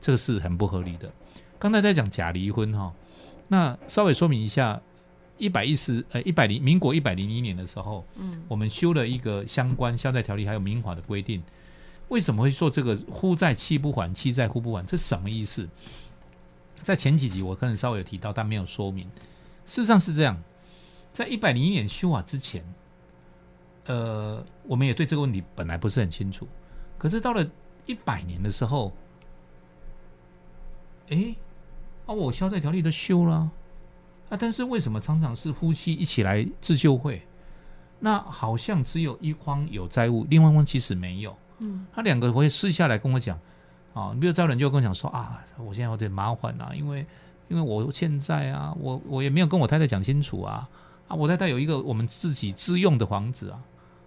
这个是很不合理的。刚才在讲假离婚哈，那稍微说明一下，一百一十呃一百零民国一百零一年的时候，嗯我们修了一个相关消债条例还有民法的规定。为什么会说这个夫债妻不还，妻债夫不还？这什么意思？在前几集我可能稍微有提到，但没有说明。事实上是这样，在一百零一年修法之前，呃，我们也对这个问题本来不是很清楚。可是到了一百年的时候，哎，啊，我消债条例都修了啊，啊但是为什么常常是夫妻一起来自救会？那好像只有一方有债务，另外一方其实没有。嗯，他两个会私下来跟我讲，啊，比如招人就跟我讲说啊，我现在有点麻烦啊，因为因为我现在啊，我我也没有跟我太太讲清楚啊，啊，我太太有一个我们自己自用的房子啊，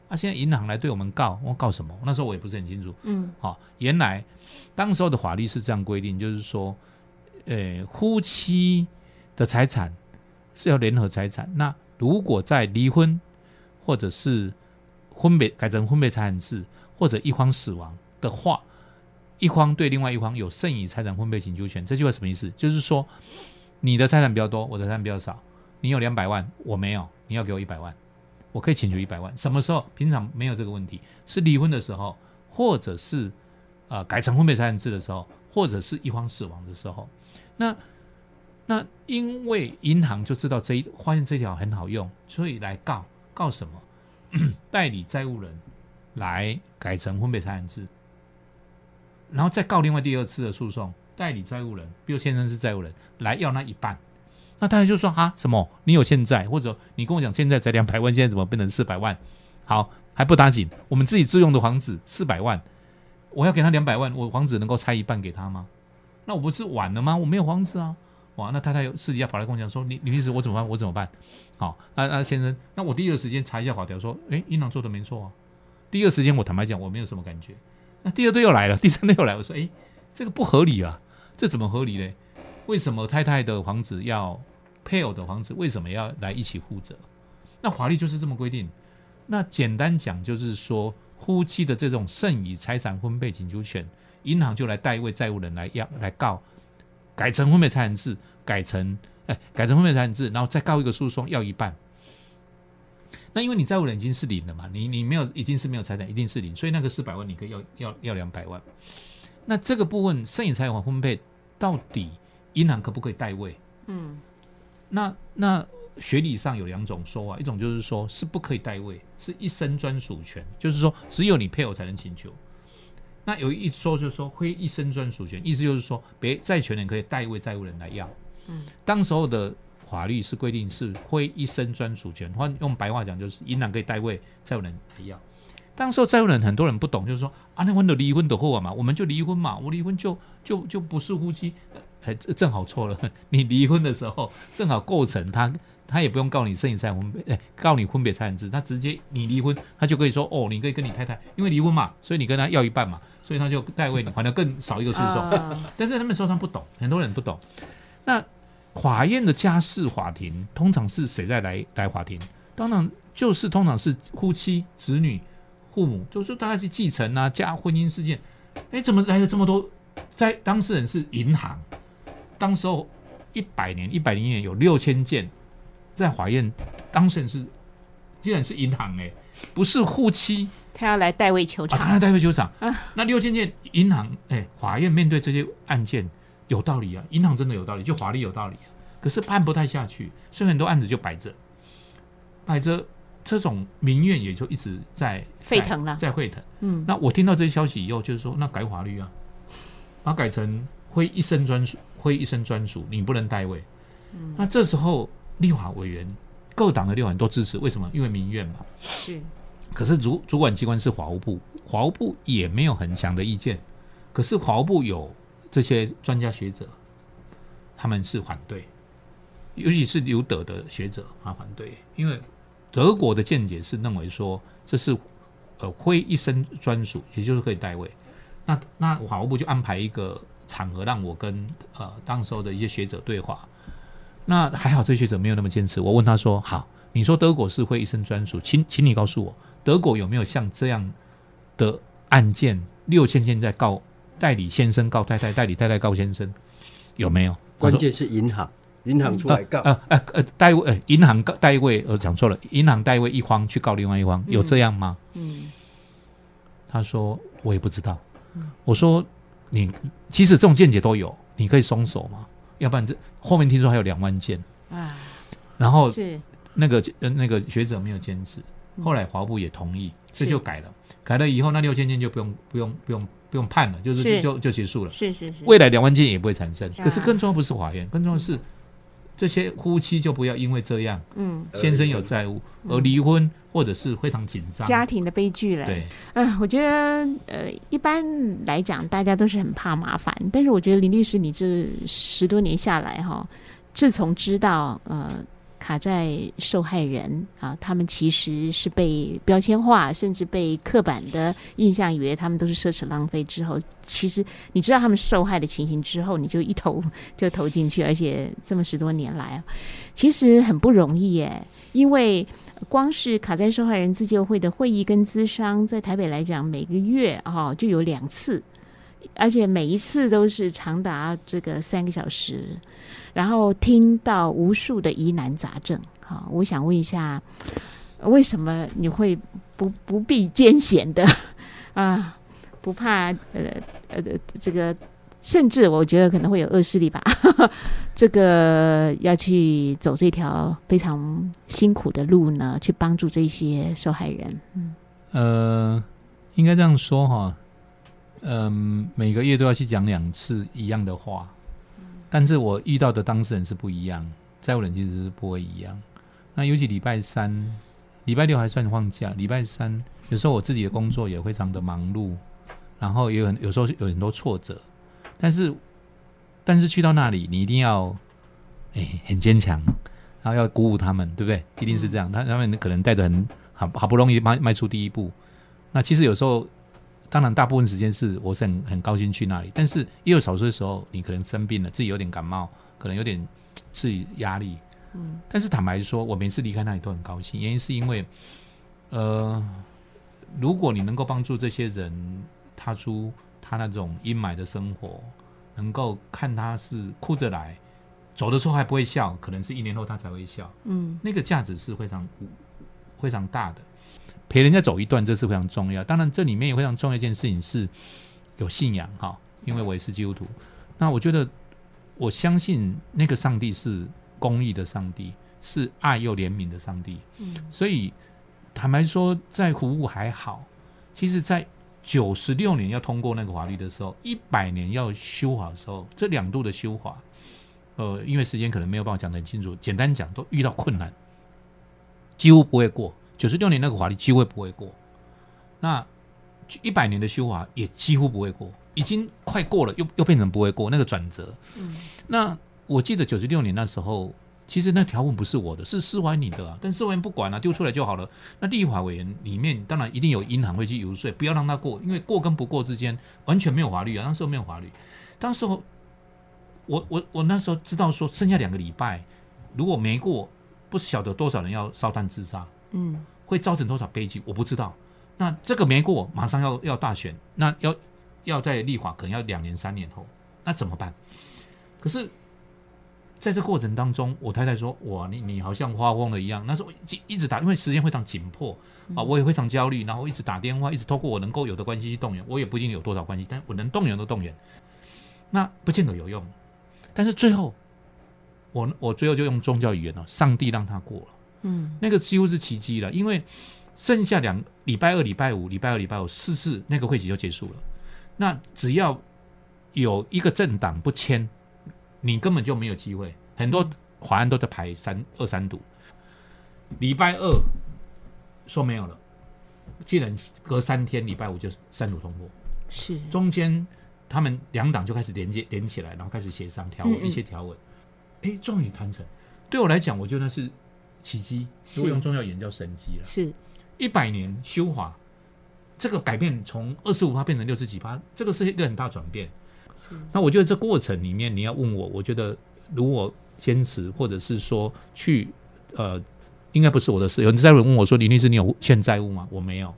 啊，现在银行来对我们告，我告什么？那时候我也不是很清楚。嗯好、原来当时候的法律是这样规定，就是说，呃，夫妻的财产是要联合财产。那如果在离婚或者是婚别改成婚别财产制，或者一方死亡的话，一方对另外一方有剩余财产分配请求权。这句话什么意思？就是说，你的财产比较多，我的财产比较少。你有两百万，我没有，你要给我一百万，我可以请求一百万。什么时候？平常没有这个问题，是离婚的时候，或者是呃改成婚配财产制的时候，或者是一方死亡的时候。那那因为银行就知道这一发现这条很好用，所以来告告什么？代理债务人来改成婚配财产制，然后再告另外第二次的诉讼，代理债务人，比如先生是债务人，来要那一半。那当然就说啊，什么？你有欠债，或者你跟我讲欠债才两百万，现在怎么变成四百万？好，还不打紧，我们自己自用的房子四百万，我要给他两百万，我房子能够拆一半给他吗？那我不是晚了吗？我没有房子啊！哇，那太太有私底下跑来跟我讲说，你你意思我怎么办？我怎么办？好，那那先生，那我第一个时间查一下法条，说，诶，银行做的没错啊。第一个时间我坦白讲，我没有什么感觉。那第二对又来了，第三对又来，我说，诶，这个不合理啊，这怎么合理嘞？为什么太太的房子要配偶的房子为什么要来一起负责？那法律就是这么规定。那简单讲就是说，夫妻的这种剩余财产分配请求权，银行就来代位债务人来要来告，改成分配财产制，改成哎改成分配财产制，然后再告一个诉讼要一半。那因为你债务人已经是零了嘛，你你没有已经是没有财产，一定是零，所以那个四百万你可以要要要两百万。那这个部分剩余财产分配到底银行可不可以代位？嗯那那学理上有两种说法，一种就是说是不可以代位，是一生专属权，就是说只有你配偶才能请求。那有一说就是说会一生专属权，意思就是说别债权人可以代位债务人来要。嗯，当时候的法律是规定是会一生专属权，换用白话讲就是银行可以代位债务人要。当时候债务人很多人不懂，就是说啊，那我的离婚的后啊嘛，我们就离婚嘛，我离婚就就就不是夫妻，哎，正好错了。你离婚的时候正好构成他他也不用告你剩余财产分别，哎，告你分别财产制，他直接你离婚，他就可以说哦，你可以跟你太太，因为离婚嘛，所以你跟他要一半嘛，所以他就代位你，还得更少一个诉讼。但是他们说他不懂，很多人不懂。那法院的家事法庭通常是谁在来来法庭？当然就是通常是夫妻、子女、父母，就是大概是继承啊、家婚姻事件。哎，怎么来了这么多？在当事人是银行，当时候一百年、一百零一年有六千件，在法院当事人是竟然是银行哎、不是夫妻他要来代位求啊，当偿然代位求偿啊。那六千件银行，哎，法院面对这些案件有道理啊，银行真的有道理，就法律有道理啊。可是判不太下去，所以很多案子就摆着，摆着，这种民怨也就一直在沸腾了在沸腾。嗯，那我听到这些消息以后，就是说，那改法律啊，把它改成会一生专属，会一生专属，你不能代位。嗯那这时候立法委员各党的立法委员都支持，为什么？因为民怨嘛。是可是主主管机关是法务部，法务部也没有很强的意见，可是法务部有这些专家学者，他们是反对，尤其是留德的学者啊反对，因为德国的见解是认为说这是呃会一生专属，也就是可以代位。那那法务部就安排一个场合让我跟呃当时候的一些学者对话。那还好，这些学者没有那么坚持。我问他说：“好，你说德国是会一生专属，请请你告诉我，德国有没有像这样的案件六千件在告代理先生告太太，代理太太告先生，有没有？”关键是银行，银行出来告，啊啊呃，代位呃，银行告代位，我，讲错了，银行代位一方去告另外一方，有这样吗？嗯他说我也不知道。我说你其实这种见解都有，你可以松手嘛？要不然这后面听说还有两万件，啊然后是那个呃那个学者没有坚持，后来法务部也同意，所以就改了。改了以后，那六千件就不用不用不用不用判了，就是是就就结束了。是是是未来两万件也不会产生。啊可是更重要不是法院，更重要是这些夫妻就不要因为这样，嗯先生有债务而离婚，或者是非常紧张。家庭的悲剧了。对，嗯，我觉得呃，一般来讲，大家都是很怕麻烦，但是我觉得林律师，你这十多年下来哈，自从知道呃卡债受害人啊，他们其实是被标签化，甚至被刻板的印象以为他们都是奢侈浪费之后，其实你知道他们受害的情形之后，你就一头 就投进去，而且这么十多年来，其实很不容易耶，因为。光是卡债受害人自救会的会议跟咨商，在台北来讲，每个月哈、就有两次，而且每一次都是长达这个三个小时，然后听到无数的疑难杂症。好、我想问一下，为什么你会不不避艰险的啊？不怕呃呃这个，甚至我觉得可能会有恶势力吧。这个要去走这条非常辛苦的路呢，去帮助这些受害人。嗯呃，应该这样说哈，嗯、每个月都要去讲两次一样的话，但是我遇到的当事人是不一样，债务人其实是不会一样。那尤其礼拜三、礼拜六还算放假，礼拜三有时候我自己的工作也非常的忙碌，然后也有很有时候有很多挫折，但是但是去到那里，你一定要哎、很坚强，然后要鼓舞他们，对不对？一定是这样，他他们可能带着很好好不容易迈迈出第一步，那其实有时候，当然大部分时间是我是很很高兴去那里，但是也有少数的时候，你可能生病了，自己有点感冒，可能有点自己压力，嗯。但是坦白说，我每次离开那里都很高兴，原因是因为，呃，如果你能够帮助这些人踏出他那种阴霾的生活，能够看他是哭着来，走的时候还不会笑，可能是一年后他才会笑，嗯。那个价值是非常非常大的。陪人家走一段，这是非常重要。当然，这里面也非常重要一件事情是有信仰哈，因为我也是基督徒。那我觉得，我相信那个上帝是公义的上帝，是爱又怜悯的上帝。嗯所以坦白说，在服务还好，其实在九十六年要通过那个法律的时候，一百年要修法的时候，这两度的修法，呃，因为时间可能没有办法讲得很清楚，简单讲都遇到困难，几乎不会过。九十六年那个法律几乎不会过，那一百年的修法也几乎不会过，已经快过了，又又变成不会过那个转折。嗯那我记得九十六年那时候，其实那条文不是我的，是司法你的、啊，但司法院不管了、丢出来就好了。那立法委员里面当然一定有银行会去游说，不要让他过，因为过跟不过之间完全没有法律啊，那时候没有法律。当时候我我我那时候知道说剩下两个礼拜，如果没过，不晓得多少人要烧炭自杀，嗯会造成多少悲剧，我不知道。那这个没过，马上要要大选，那要要在立法可能要两年三年后，那怎么办？可是，在这过程当中，我太太说：“哇，你你好像发疯了一样。”那时候一一直打，因为时间非常紧迫啊，我也非常焦虑，然后一直打电话，一直透过我能够有的关系去动员，我也不一定有多少关系，但我能动员都动员，那不见得有用。但是最后，我我最后就用宗教语言了，上帝让他过了。嗯那个几乎是奇迹了，因为剩下两礼拜二、礼拜五、礼拜二、礼拜五四次那个会期就结束了。那只要有一个政党不签，你根本就没有机会。很多法案都在排三二三读，礼拜二说没有了，既然隔三天礼拜五就三读通过，是中间他们两党就开始连接连起来，然后开始协商条文、一些条文，哎，终于谈成。对我来讲，我觉得那是奇迹，是如果用宗教语言叫神迹了。是一百年修法，这个改变从二十五趴变成六十几趴，这个是一个很大转变。那我觉得这过程里面，你要问我，我觉得如果坚持，或者是说去呃，应该不是我的事。有人在问我说：“李律师，你有欠债务吗？”我没有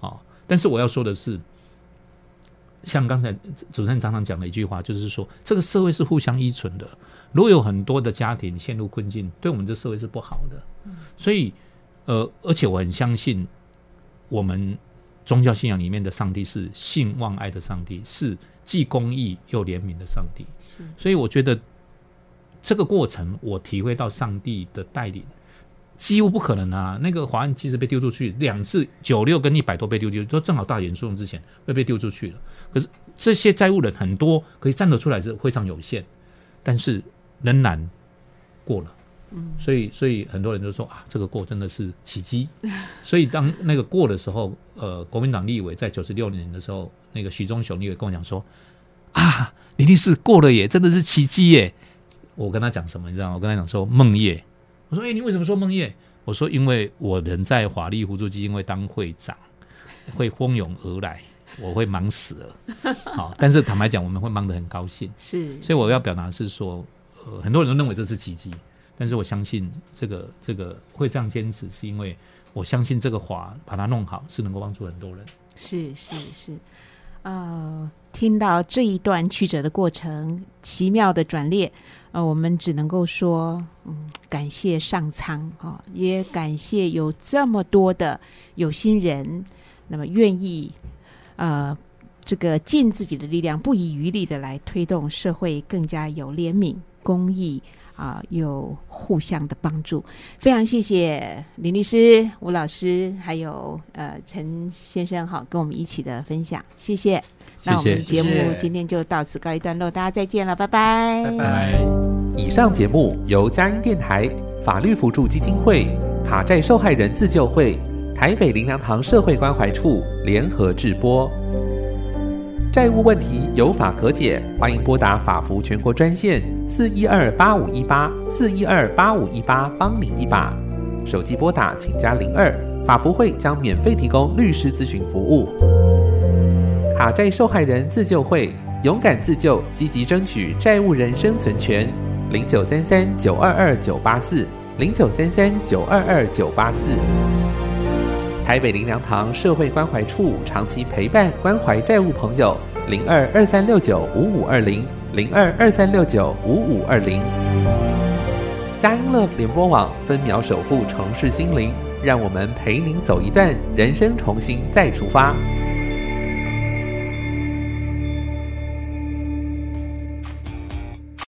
啊、但是我要说的是，像刚才主持人常常讲的一句话，就是说这个社会是互相依存的。如果有很多的家庭陷入困境，对我们这社会是不好的。所以，呃，而且我很相信，我们宗教信仰里面的上帝是信望爱的上帝，是既公义又怜悯的上帝。所以我觉得这个过程，我体会到上帝的带领，几乎不可能啊！那个华安其实被丢出去两次，九六跟一百多被丢出去，都正好大严诉讼之前会被丢出去了。可是这些债务人很多，可以站得出来是非常有限，但是仍然过了。所以，所以很多人都说啊，这个过真的是奇迹。所以当那个过的时候，呃，国民党立委在九十六年的时候，那个徐忠雄立委跟我讲说啊，一定是过了耶，真的是奇迹耶。我跟他讲什么，你知道吗？我跟他讲说梦叶。我说，哎、你为什么说梦叶？我说，因为我人在华丽互助基金会当会长，会蜂拥而来，我会忙死了。好，但是坦白讲，我们会忙得很高兴。是，所以我要表达的是说，呃，很多人都认为这是奇迹，但是我相信这个这个会这样坚持，是因为我相信这个华把它弄好是能够帮助很多人。是是是，呃，听到这一段曲折的过程，奇妙的转列，呃，我们只能够说，嗯，感谢上苍哈、也感谢有这么多的有心人，那么愿意，呃。这个尽自己的力量，不遗余力的来推动社会更加有怜悯、公益啊、有互相的帮助。非常谢谢林律师、吴老师，还有呃陈先生哈，跟我们一起的分享，谢谢。那我们节目谢谢今天就到此告一段落，大家再见了，拜拜，拜拜。以上节目由佳音电台、法律辅助基金会、卡债受害人自救会、台北林良堂社会关怀处联合制播。债务问题有法可解，欢迎拨打法服全国专线四一二八五一八四一二八五一八，帮你一把。手机拨打请加零二，法服会将免费提供律师咨询服务。卡债受害人自救会，勇敢自救，积极争取债务人生存权。零九三三九二二九八四，零九三三九二二九八四。台北林良堂社会关怀处长期陪伴关怀债务朋友，零二二三六九五五二零，零二二三六九五五二零。佳音乐联播网分秒守护城市心灵，让我们陪您走一段人生，重新再出发。